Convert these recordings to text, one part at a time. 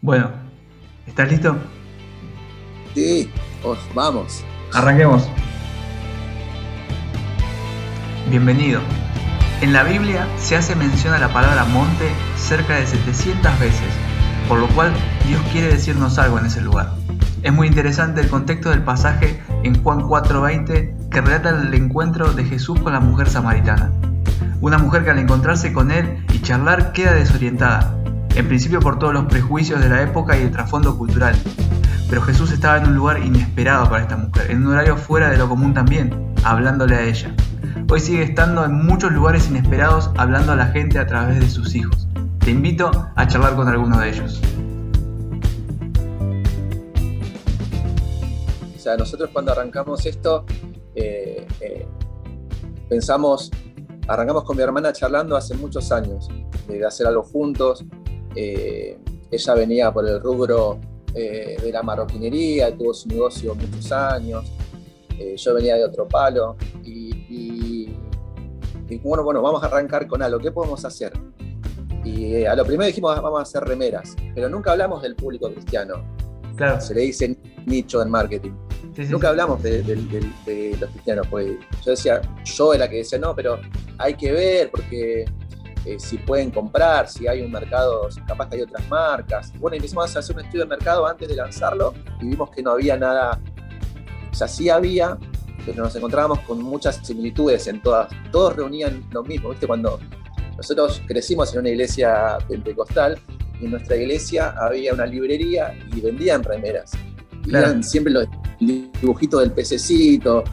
Bueno, ¿estás listo? Sí, pues, vamos. Arranquemos. Bienvenido. En la Biblia se hace mención a la palabra monte cerca de 700 veces, por lo cual Dios quiere decirnos algo en ese lugar. Es muy interesante el contexto del pasaje en Juan 4:20 que relata el encuentro de Jesús con la mujer samaritana. Una mujer que al encontrarse con él y charlar queda desorientada, en principio por todos los prejuicios de la época y el trasfondo cultural. Pero Jesús estaba en un lugar inesperado para esta mujer, en un horario fuera de lo común también, hablándole a ella. Hoy sigue estando en muchos lugares inesperados hablando a la gente a través de sus hijos. Te invito a charlar con alguno de ellos. O sea, nosotros cuando arrancamos esto, eh, eh, pensamos, arrancamos con mi hermana charlando hace muchos años, de hacer algo juntos. Eh, ella venía por el rubro de la marroquinería, tuvo su negocio muchos años. yo venía de otro palo y, y, bueno, bueno, vamos a arrancar con algo. ¿Qué podemos hacer? Y a lo primero dijimos, vamos a hacer remeras, pero nunca hablamos del público cristiano. Claro. Se le dice nicho en marketing. Nunca hablamos de, los cristianos, pues yo decía, yo era que decía, no, pero hay que ver porque eh, si pueden comprar, si hay un mercado, capaz que hay otras marcas. Bueno, empezamos a hacer un estudio de mercado antes de lanzarlo y vimos que no había nada, o sea, sí había, pero nos encontrábamos con muchas similitudes en todas, todos reunían lo mismo, ¿viste? Cuando nosotros crecimos en una iglesia pentecostal y en nuestra iglesia había una librería y vendían remeras. Claro. siempre los dibujitos del pececito,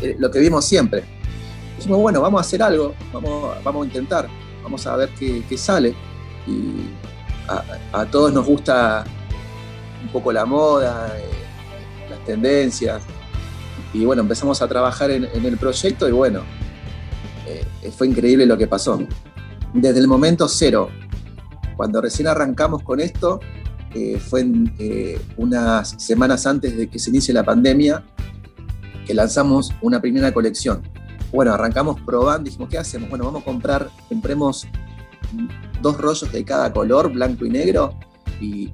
eh, lo que vimos siempre. Dijimos, bueno, vamos a hacer algo, vamos, vamos a intentar, vamos a ver qué, sale. Y a, todos nos gusta un poco la moda, eh, las tendencias. Y bueno, empezamos a trabajar en, el proyecto y bueno, eh, fue increíble lo que pasó. Desde el momento cero, cuando recién arrancamos con esto, eh, fue eh, unas semanas antes de que se inicie la pandemia, que lanzamos una primera colección. Bueno, arrancamos probando, dijimos, ¿qué hacemos? Bueno, vamos a comprar, compremos dos rollos de cada color, blanco y negro, y,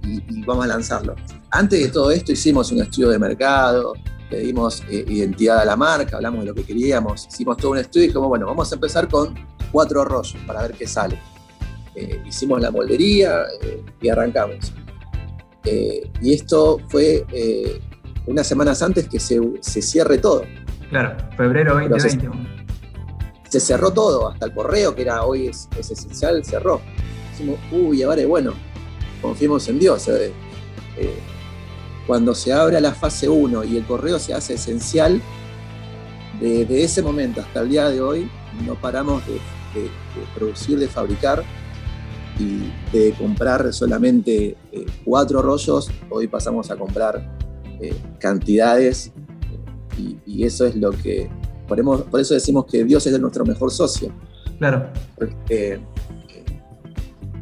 vamos a lanzarlo. Antes de todo esto hicimos un estudio de mercado, le dimos eh, identidad a la marca, hablamos de lo que queríamos, hicimos todo un estudio y dijimos, bueno, vamos a empezar con cuatro rollos para ver qué sale. hicimos la moldería y arrancamos. Eh, y esto fue eh, unas semanas antes que se, cierre todo. Claro, febrero 2020. Se, cerró todo, hasta el correo, que era hoy es, esencial, cerró. Decimos, uy, ahora bueno, confiemos en Dios. Eh, cuando se abra la fase 1 y el correo se hace esencial, desde ese momento hasta el día de hoy no paramos de producir, de fabricar y de comprar solamente eh, cuatro rollos, hoy pasamos a comprar eh, cantidades y, eso es lo que, por, por, eso decimos que Dios es nuestro mejor socio. Claro. Porque eh,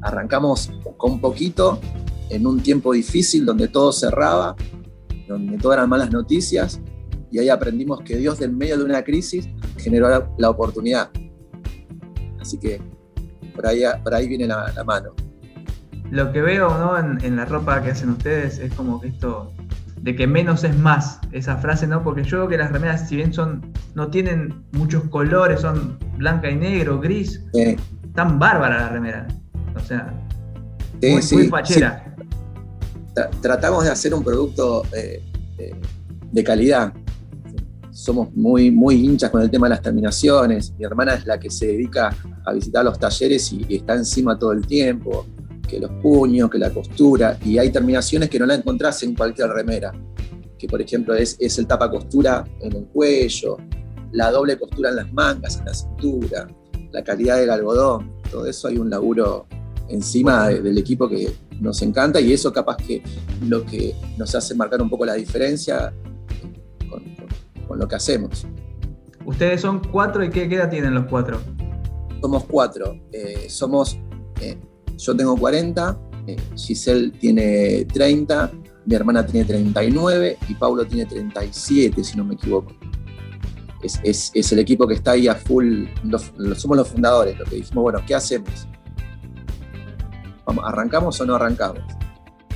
arrancamos con poquito en un tiempo difícil donde todo cerraba, donde todo eran malas noticias y ahí aprendimos que Dios en medio de una crisis generó la oportunidad. Así que por ahí, por ahí viene la, mano. Lo que veo ¿no? en, la ropa que hacen ustedes es como que esto de que menos es más, esa frase, ¿no? Porque yo veo que las remeras, si bien son, no tienen muchos colores, son blanca y negro, gris, están bárbaras las remeras. O sea, muy, fachera. Tratamos de hacer un producto eh, eh, de calidad somos muy, muy hinchas con el tema de las terminaciones. Mi hermana es la que se dedica a visitar los talleres y, está encima todo el tiempo, que los puños, que la costura, y hay terminaciones que no la encontrás en cualquier remera, que por ejemplo es, es el tapa costura en el cuello, la doble costura en las mangas, en la cintura, la calidad del algodón, todo eso hay un laburo encima del equipo que nos encanta y eso capaz que lo que nos hace marcar un poco la diferencia con lo que hacemos. Ustedes son cuatro y qué edad tienen los cuatro? Somos cuatro. Eh, somos, eh, yo tengo 40, eh, Giselle tiene 30, mi hermana tiene 39 y Paulo tiene 37, si no me equivoco. Es, el equipo que está ahí a full, somos los fundadores, lo que dijimos, bueno, ¿qué hacemos? ¿Arrancamos o no arrancamos?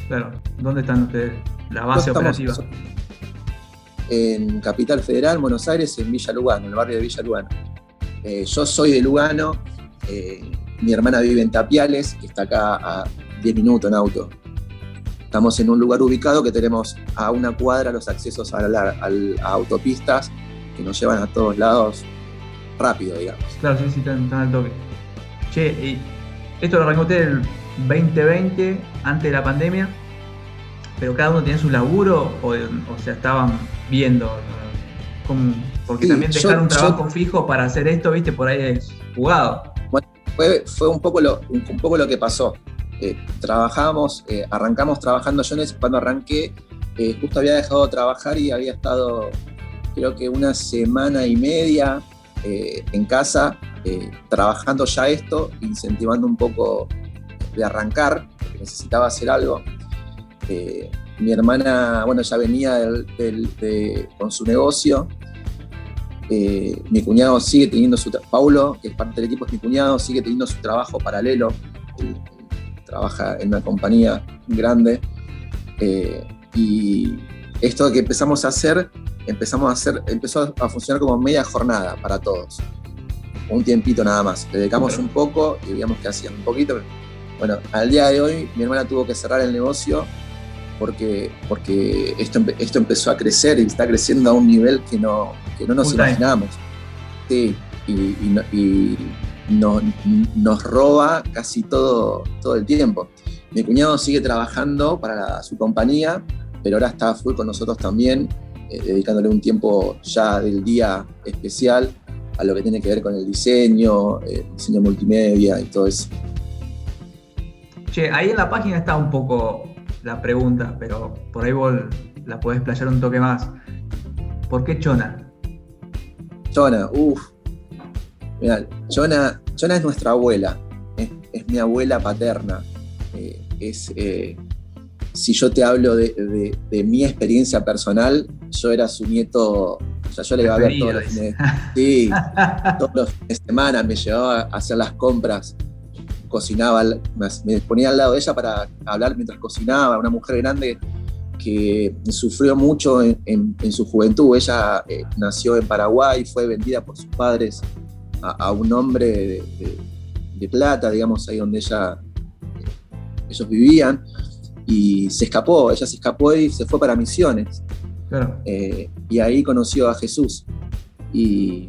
Claro, ¿dónde están ustedes? La base operativa. En Capital Federal, Buenos Aires, en Villa Lugano, en el barrio de Villa Lugano. Eh, yo soy de Lugano, eh, mi hermana vive en Tapiales, que está acá a 10 minutos en auto. Estamos en un lugar ubicado que tenemos a una cuadra los accesos a, autopistas que nos llevan a todos lados rápido, digamos. Claro, sí, sí, están, al toque. Che, y esto lo arrancó usted el 2020, antes de la pandemia, pero cada uno tiene su laburo o, o sea, estaban viendo. porque también dejar un trabajo fijo para hacer esto, viste, por ahí es jugado. Fue un, poco lo, un, poco lo que pasó. Eh, trabajamos, eh, arrancamos trabajando. Yo cuando arranqué, eh, justo había dejado de trabajar y había estado, creo que una semana y media en casa, trabajando ya esto, incentivando un poco de arrancar, porque necesitaba hacer algo. mi hermana, bueno, ya venía con su negocio. Mi cuñado sigue teniendo su Paulo, que es parte del equipo, es mi cuñado, sigue teniendo su trabajo paralelo trabaja en una compañía grande. Eh, y esto que empezamos a hacer, empezamos a hacer, empezó a funcionar como media jornada para todos. Un tiempito nada más. Le dedicamos un poco y veíamos que hacían un poquito. Bueno, al día de hoy mi hermana tuvo que cerrar el negocio porque, porque esto, esto empezó a crecer y está creciendo a un nivel que no, que no nos imaginamos. Sí, y, y nos, roba casi todo, todo el tiempo. Mi cuñado sigue trabajando para su compañía, pero ahora está full con nosotros también, eh, dedicándole un tiempo ya del día especial a lo que tiene que ver con el diseño, el eh, diseño multimedia y todo eso. Che, ahí en la página está un poco la pregunta, pero por ahí vos la podés playar un toque más. ¿Por qué Chona? Chona, uff, Mira, Jonah, es nuestra abuela, es, mi abuela paterna. Eh, es, eh, si yo te hablo de, mi experiencia personal, yo era su nieto, o sea, yo le iba a ver todos los fines, sí, todos los fines de semana, me llevaba a hacer las compras, cocinaba, me ponía al lado de ella para hablar mientras cocinaba, una mujer grande que sufrió mucho en, su juventud. Ella eh, nació en Paraguay, fue vendida por sus padres a, un hombre de, plata, digamos, ahí donde ella, eh, ellos vivían, y se escapó, ella se escapó y se fue para Misiones. Eh, y ahí conoció a Jesús y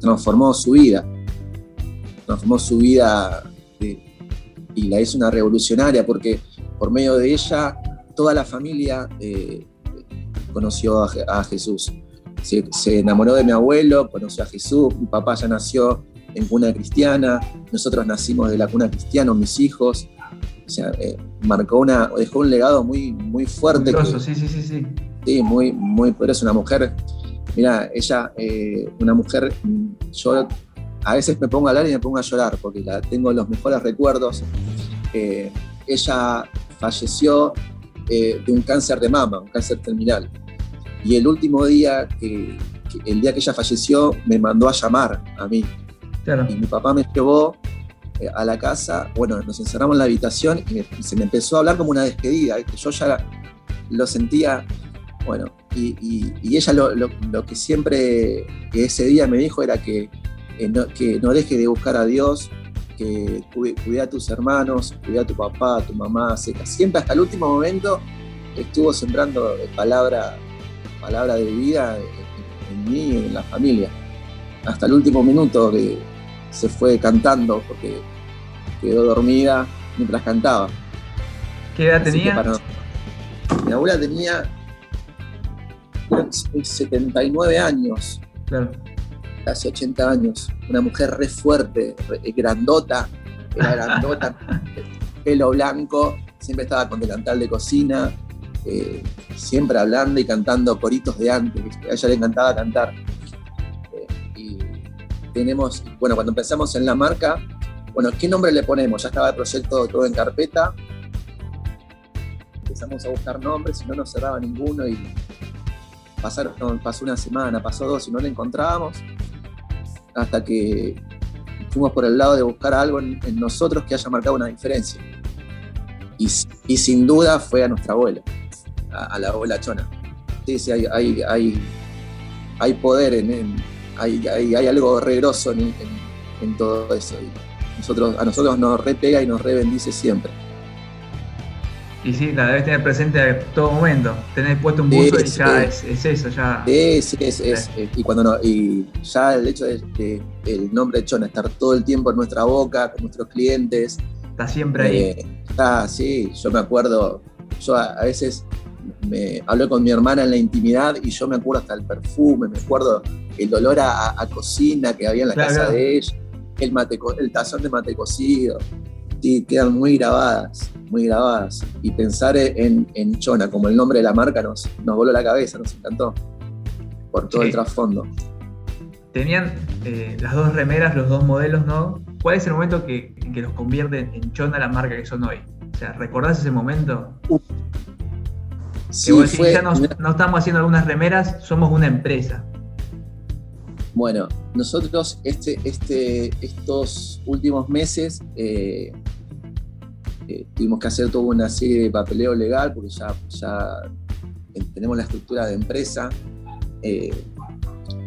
transformó su vida, transformó su vida y la hizo una revolucionaria porque por medio de ella toda la familia eh, conoció a Jesús se, enamoró de mi abuelo, conoció a Jesús, mi papá ya nació en cuna cristiana, nosotros nacimos de la cuna cristiana, mis hijos. O sea, eh, marcó una, dejó un legado muy, muy fuerte. sí, sí, sí, sí. Sí, muy, muy poderoso. Una mujer, mira, ella, eh, una mujer, yo a veces me pongo a hablar y me pongo a llorar porque la tengo los mejores recuerdos. Eh, ella falleció de un cáncer de mama, un cáncer terminal. Y el último día, que, el día que ella falleció, me mandó a llamar a mí. Y mi papá me llevó eh, a la casa, bueno, nos encerramos en la habitación y se me empezó a hablar como una despedida. Yo ya lo sentía, bueno, y, ella lo, que siempre, que ese día me dijo era que, eh, no, que no deje de buscar a Dios, que cuide, a tus hermanos, cuida a tu papá, a tu mamá, siempre hasta el último momento estuvo sembrando palabra palabra de vida en, mí y en la familia. Hasta el último minuto que se fue cantando porque quedó dormida mientras cantaba. ¿Qué edad tenía? Mi abuela tenía 79 años. Claro. Hace 80 años. Una mujer re fuerte, grandota. Era grandota, pelo blanco, siempre estaba con delantal de cocina, eh, siempre hablando y cantando coritos de antes, a ella le encantaba cantar. Eh, y tenemos, bueno, cuando empezamos en la marca, bueno, ¿qué nombre le ponemos? Ya estaba el proyecto todo en carpeta. Empezamos a buscar nombres y no nos cerraba ninguno y pasaron, pasó una semana, pasó dos y no le encontrábamos. Hasta que fuimos por el lado de buscar algo en nosotros que haya marcado una diferencia Y, sin duda fue a nuestra abuela, a, la abuela Chona. Sí, sí, hay, hay, hay, poder en, hay, hay, algo regroso en, en, todo eso. Y nosotros, a nosotros nos repega y nos re bendice siempre. Y sí, la debes tener presente a todo momento. Tener puesto un buzo y ya es, eso, ya. Sí, sí, es, y cuando no, y ya el hecho de, el nombre de Chona estar todo el tiempo en nuestra boca, con nuestros clientes. Está siempre ahí. Eh, está, sí, yo me acuerdo, yo a, veces me hablé con mi hermana en la intimidad y yo me acuerdo hasta el perfume, me acuerdo el olor a, cocina que había en la casa de ella, el, mate, el tazón de mate cocido. Sí, quedan muy grabadas muy grabadas. Y pensar en, Chona como el nombre de la marca nos, nos voló la cabeza, nos encantó. Por todo el trasfondo. Tenían eh, las dos remeras, los dos modelos, ¿no? ¿Cuál es el momento que, en que los convierte en Chona la marca que son hoy? O sea, ¿recordás ese momento? Sí, ya no, estamos haciendo algunas remeras, somos una empresa. Bueno, nosotros este, este, estos últimos meses eh, eh, tuvimos que hacer toda una serie de papeleo legal porque ya, tenemos la estructura de empresa. Eh,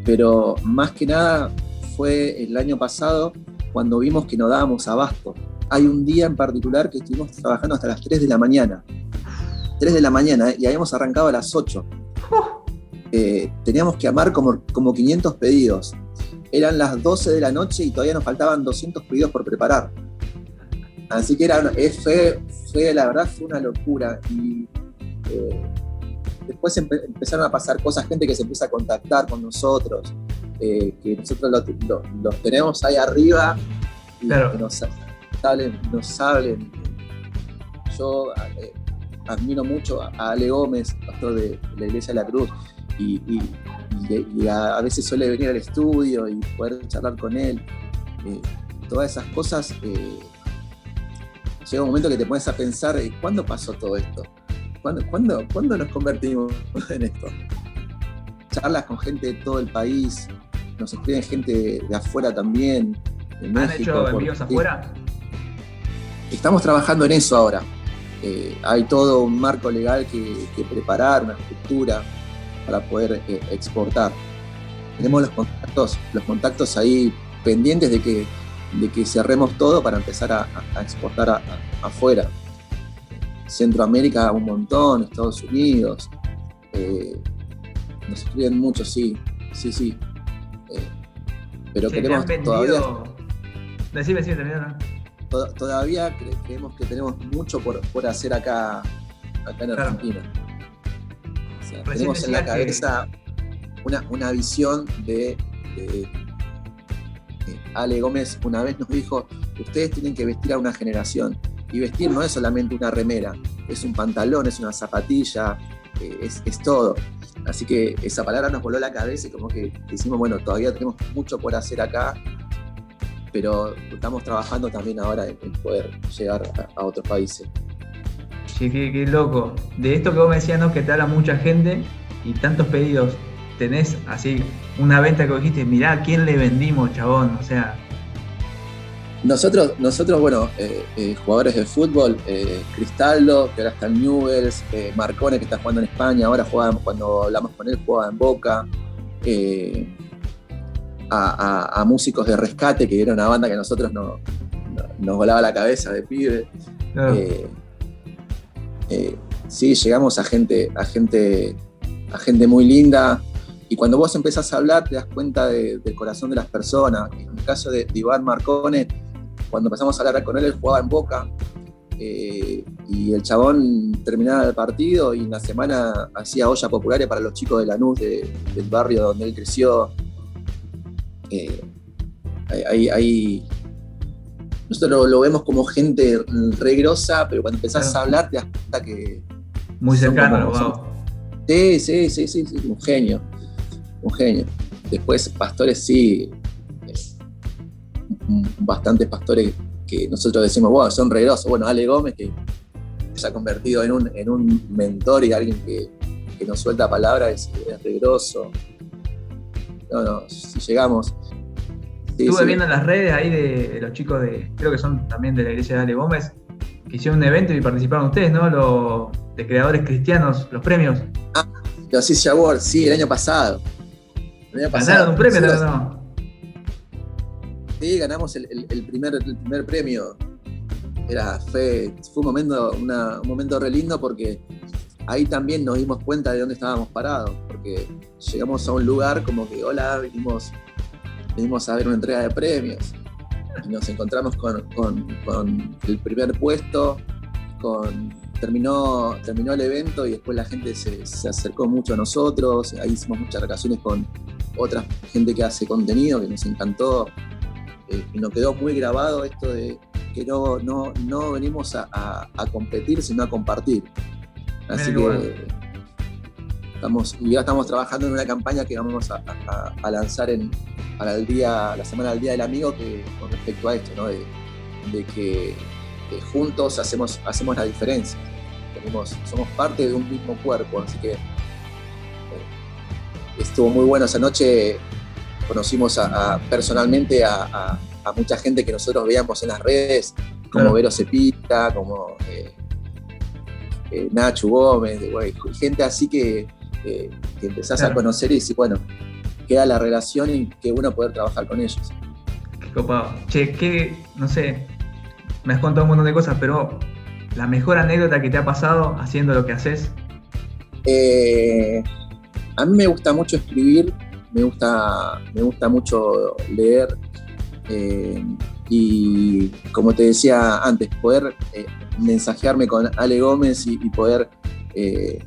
pero más que nada fue el año pasado cuando vimos que no dábamos abasto. Hay un día en particular que estuvimos trabajando hasta las 3 de la mañana. 3 de la mañana y habíamos arrancado a las 8. Eh, teníamos que amar como, como 500 pedidos. Eran las 12 de la noche y todavía nos faltaban 200 pedidos por preparar. Así que era, fue, la verdad, fue una locura. Y eh, después empezaron a pasar cosas, gente que se empieza a contactar con nosotros, eh, que nosotros los tenemos ahí arriba y que nos hablen, nos hablen. Yo eh, admiro mucho a Ale Gómez, pastor de, la Iglesia de la Cruz, y, a, veces suele venir al estudio y poder charlar con él. todas esas cosas llega un momento que te pones a pensar, eh, ¿cuándo pasó todo esto? ¿Cuándo, cuándo, nos convertimos en esto? Charlas con gente de todo el país, nos escriben gente de afuera también. ¿Han hecho envíos afuera? Estamos trabajando en eso ahora. Eh, hay todo un marco legal que, preparar, una estructura para poder eh, exportar. Tenemos los contactos, los contactos ahí pendientes de que de que cerremos todo para empezar a, exportar afuera. Centroamérica un montón, Estados Unidos. Eh, nos escriben mucho, sí, sí, sí. Eh, pero queremos todavía. Decime, decime, Todavía creemos que tenemos mucho por, hacer acá, acá en Argentina. Tenemos en la cabeza una, una visión de Ale Gómez una vez nos dijo, ustedes tienen que vestir a una generación. Y vestir no es solamente una remera, es un pantalón, es una zapatilla, eh, es, todo. Así que esa palabra nos voló la cabeza y como que decimos, bueno, todavía tenemos mucho por hacer acá, pero estamos trabajando también ahora en, poder llegar a, otros países. Qué, loco. De esto que vos me decías, ¿no? Que te habla mucha gente y tantos pedidos tenés así una venta que dijiste, mirá, ¿a quién le vendimos, chabón? O sea. Nosotros, nosotros bueno, eh, eh, jugadores de fútbol, eh, Cristaldo, que ahora está en Newells, Marcone, que está jugando en España, ahora juega, cuando hablamos con él, jugaba en Boca. A, músicos de rescate, que era una banda que a nosotros no, nos volaba la cabeza de pibe. Sí, llegamos a gente, a gente, a gente muy linda, y cuando vos empezás a hablar, te das cuenta del corazón de las personas. En el caso de, Iván Marcone, cuando empezamos a hablar con él, él jugaba en Boca. Eh, y el chabón terminaba el partido y en la semana hacía olla populares para los chicos de Lanús, de, del barrio donde él creció. Eh, ahí, nosotros lo, vemos como gente regrosa, pero cuando empezás a hablar te das cuenta que... Muy cercano, wow. Sí, sí, sí, sí, sí, un genio un genio. Después, pastores sí, bastantes pastores que nosotros decimos, wow, son regrosos. Bueno, Ale Gómez, que se ha convertido en un, en un mentor y alguien que, que nos suelta palabras, es, regroso. No, no, si llegamos. Estuve viendo en las redes ahí de, los chicos de, creo que son también de la iglesia de Ale Gómez, hicieron un evento y participaron ustedes, ¿no? Los de creadores cristianos, los premios. Ah, los Easy Awards, sí, el año pasado. El año pasado. un premio, no? Sí, ganamos el, primer, el primer premio. Era, fue, fue un momento, un momento re lindo porque ahí también nos dimos cuenta de dónde estábamos parados, porque llegamos a un lugar como que, hola, vinimos, vinimos a ver una entrega de premios y nos encontramos con, el primer puesto, con, terminó, terminó el evento y después la gente se, acercó mucho a nosotros, ahí hicimos muchas relaciones con otra gente que hace contenido, que nos encantó, eh, y nos quedó muy grabado esto de que no, no, no venimos a, competir, sino a compartir. Así que estamos, ya estamos trabajando en una campaña que vamos a, lanzar en, para el día, la semana del Día del Amigo que, con respecto a esto, de, que juntos hacemos, hacemos la diferencia. somos parte de un mismo cuerpo, así que eh, estuvo muy bueno esa noche. Conocimos personalmente a, mucha gente que nosotros veíamos en las redes, como Vero Cepita, como eh, eh, Nacho Gómez, gente así que, que empezás a conocer y decís, bueno, queda la relación y qué bueno poder trabajar con ellos. Qué copado. Che, qué, no sé, me has contado un montón de cosas, pero la mejor anécdota que te ha pasado haciendo lo que haces. Eh, a mí me gusta mucho escribir, me gusta, me gusta mucho leer. Eh, y como te decía antes, poder eh, mensajearme con Ale Gómez y, poder eh,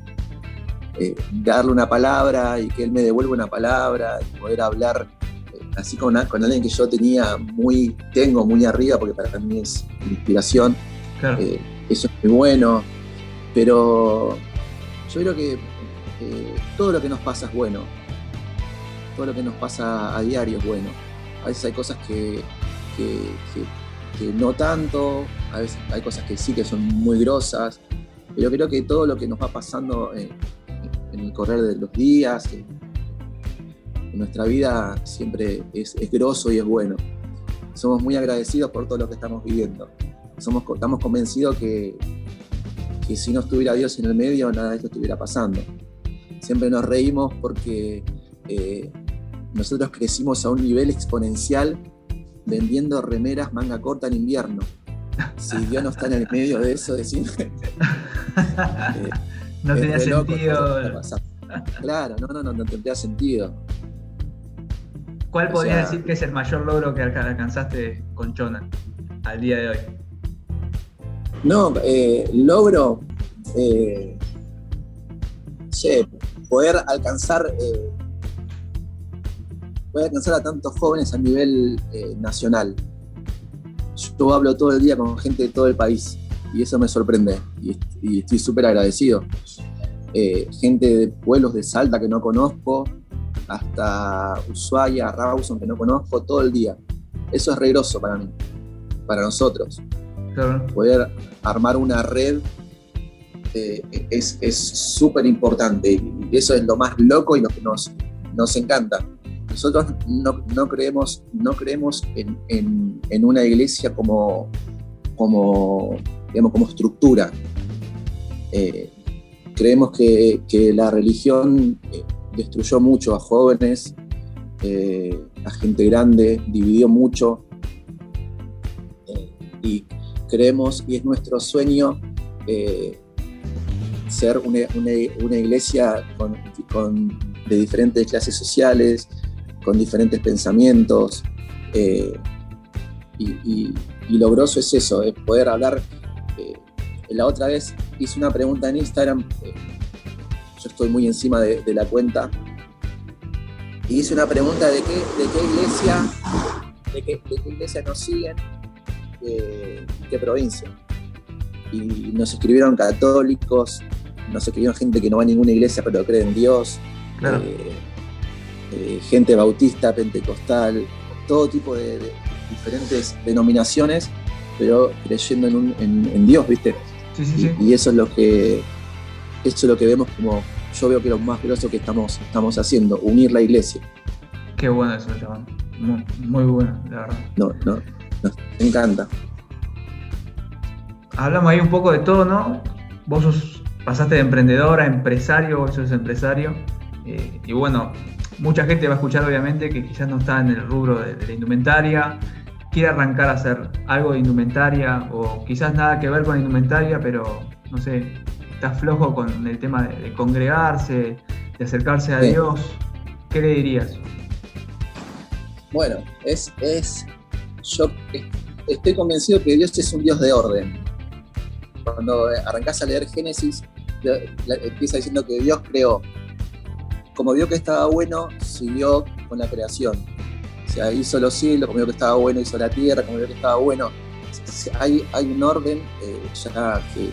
darle una palabra y que él me devuelva una palabra y poder hablar eh, así con, con, alguien que yo tenía muy, tengo muy arriba, porque para mí es inspiración. Eh, eso es muy bueno. Pero yo creo que todo lo que nos pasa es bueno. Todo lo que nos pasa a diario es bueno. A veces hay cosas que, que no tanto, a veces hay cosas que sí que son muy grosas, pero creo que todo lo que nos va pasando en el correr de los días. En, nuestra vida siempre es, es grosso y es bueno. Somos muy agradecidos por todo lo que estamos viviendo. Somos, estamos convencidos que, que si no estuviera Dios en el medio, nada de esto estuviera pasando. Siempre nos reímos porque eh, nosotros crecimos a un nivel exponencial vendiendo remeras manga corta en invierno. Si Dios no está en el medio de eso, decimos... Eh, no tenía sentido. Claro, no, no, no, no tendría sentido. ¿Cuál podrías decir que es el mayor logro que alcanzaste con Chona al día de hoy? No, eh, logro, eh, poder alcanzar, eh, poder alcanzar a tantos jóvenes a nivel eh, nacional. Yo hablo todo el día con gente de todo el país y eso me sorprende y, estoy súper agradecido. Eh, gente de pueblos de Salta que no conozco, hasta Ushuaia, Rawson que no conozco, todo el día. Eso es regroso para mí, para nosotros. Poder armar una red eh, es súper importante y eso es lo más loco y lo que nos, nos encanta. Nosotros no, creemos, no creemos en, en una iglesia como, como digamos, como estructura. Eh, creemos que, la religión eh, destruyó mucho a jóvenes, eh, a gente grande, dividió mucho. y creemos, y es nuestro sueño, ser una, iglesia de diferentes clases sociales, con diferentes pensamientos. Y, y, y, lo grosso es eso, es poder hablar la otra vez hice una pregunta en Instagram, eh, yo estoy muy encima de, la cuenta, y hice una pregunta de qué, de qué iglesia, de qué, iglesia nos siguen, qué provincia. Y nos escribieron católicos, nos escribieron gente que no va a ninguna iglesia pero cree en Dios, eh, eh, gente bautista, pentecostal, todo tipo de, diferentes denominaciones, pero creyendo en, en Dios, ¿viste? Y, eso es lo que eso es lo que vemos como yo veo que lo más grosso que estamos, estamos haciendo, unir la iglesia. Qué bueno eso, chabón. Muy, bueno, la verdad. No, no, nos encanta. hablamos ahí un poco de todo, ¿no? Vos pasaste de emprendedor a empresario, vos sos empresario. Eh, y bueno, mucha gente va a escuchar obviamente que quizás no está en el rubro de, la indumentaria, quiere arrancar a hacer algo de indumentaria o quizás nada que ver con indumentaria, pero no sé, está flojo con el tema de, congregarse, de acercarse a Dios. ¿Qué le dirías? Bueno, es, es, yo estoy convencido que Dios es un Dios de orden. Cuando arrancás a leer Génesis, empieza diciendo que Dios creó como vio que estaba bueno, siguió con la creación. Sea, hizo los cielos, como vio que estaba bueno, hizo la tierra, como vio que estaba bueno. Hay, un orden eh, ya que,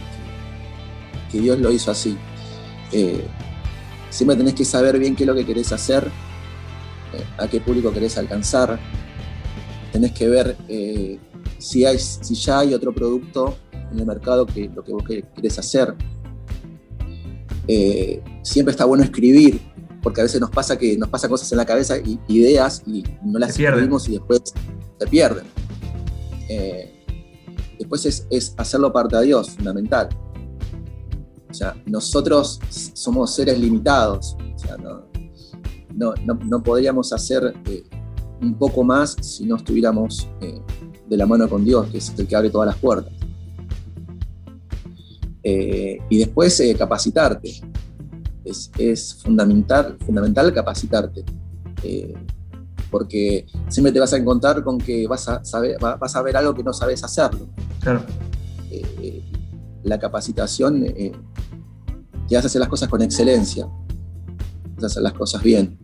que, Dios lo hizo así. Eh, siempre tenés que saber bien qué es lo que querés hacer, eh, a qué público querés alcanzar. Tenés que ver si, hay, si ya hay otro producto en el mercado que lo que vos querés hacer. siempre está bueno escribir, porque a veces nos pasa que nos pasa cosas en la cabeza, y, ideas, y no las escribimos y después se pierden. Eh, después es, hacerlo parte de Dios, fundamental. O sea, nosotros somos seres limitados, o sea, no, podríamos hacer eh, un poco más si no estuviéramos eh, de la mano con Dios, que es el que abre todas las puertas. y después capacitarte es, fundamental, fundamental capacitarte. Eh, porque siempre te vas a encontrar con que vas a, saber, vas a ver algo que no sabes hacerlo. Claro. Eh, la capacitación eh, te hace hacer las cosas con excelencia, te hace hacer las cosas bien.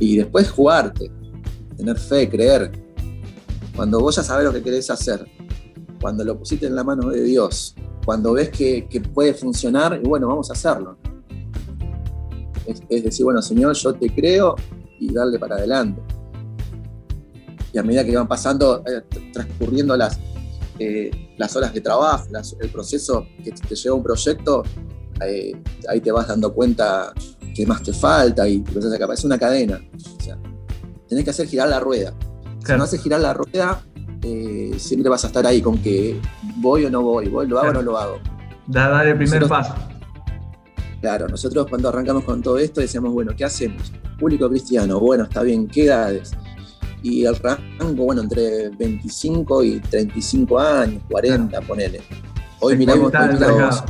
Y después jugarte, tener fe, creer. Cuando vos ya sabes lo que querés hacer, cuando lo pusiste en la mano de Dios, cuando ves que, que puede funcionar, y bueno, vamos a hacerlo. Es, decir, bueno, Señor, yo te creo y darle para adelante. Y a medida que van pasando, eh, transcurriendo las, eh, las horas de trabajo, el proceso que te lleva un proyecto, eh, ahí te vas dando cuenta qué más te falta y es una cadena. O sea, tenés que hacer girar la rueda. Si no haces girar la rueda, siempre vas a estar ahí con que voy o no voy, voy, lo hago o no lo hago. Da, el primer paso. Claro, nosotros cuando arrancamos con todo esto decíamos, bueno, ¿qué hacemos? Público cristiano, bueno, está bien, ¿qué edades? Y el rango, bueno, entre 25 y 35 años, 40, ponele. Hoy miramos,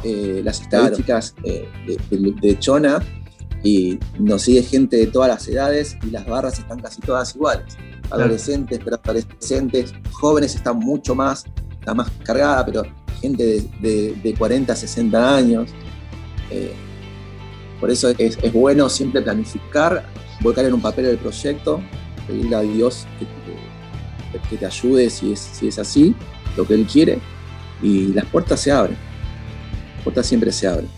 eh, las estadísticas eh, de, Chona y nos sigue gente de todas las edades y las barras están casi todas iguales. Adolescentes, pero adolescentes, jóvenes están mucho más, está más cargada, pero gente de, 40, 60 años. Eh, por eso es, bueno siempre planificar, volcar en un papel el proyecto, pedirle a Dios que, te ayude si es, así, lo que Él quiere, y las puertas se abren. Las puertas siempre se abren.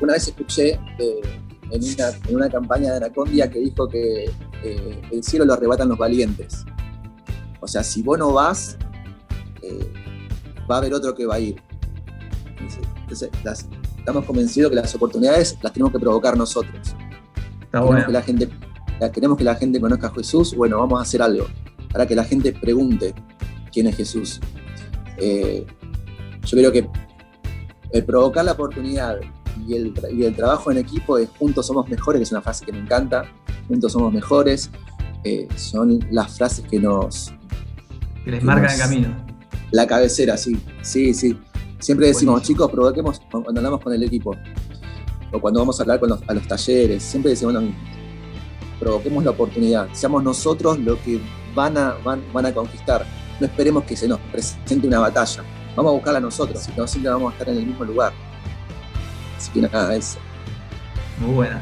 Una vez escuché eh, en, una, campaña de Anacondia que dijo que eh, el cielo lo arrebatan los valientes. O sea, si vos no vas, eh, va a haber otro que va a ir. Entonces, las, estamos convencidos que las oportunidades las tenemos que provocar nosotros. queremos, que la gente, queremos que la gente conozca a Jesús, bueno, vamos a hacer algo para que la gente pregunte quién es Jesús. Eh, yo creo que el provocar la oportunidad y el, el, trabajo en equipo es juntos somos mejores, que es una frase que me encanta, juntos somos mejores, eh, son las frases que nos... Que les marcan el camino. La cabecera, sí, sí, sí. Siempre decimos, chicos, provoquemos cuando hablamos con el equipo o cuando vamos a hablar con los, a los talleres, siempre decimos lo mismo. Provoquemos la oportunidad, seamos nosotros lo que van a, van, a conquistar. No esperemos que se nos presente una batalla. Vamos a buscarla nosotros, si no, siempre vamos a estar en el mismo lugar. Así que nada, eso. Muy buena.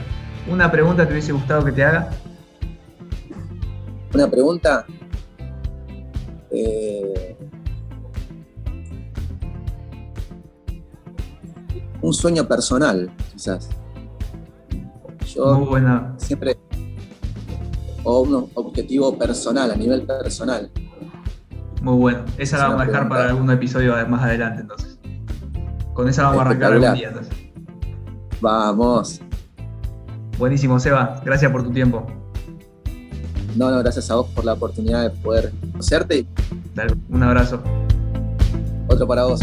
¿Una pregunta te hubiese gustado que te haga? Una pregunta. Eh, un sueño personal, quizás. Yo buena. siempre, o un objetivo personal, a nivel personal. Muy bueno. Esa la vamos a dejar para algún episodio más adelante, entonces. Con esa vamos a arrancar algún día, entonces. Vamos. Buenísimo, Seba. Gracias por tu tiempo. No, no, gracias a vos por la oportunidad de poder conocerte. Dale, un abrazo. Otro para vos.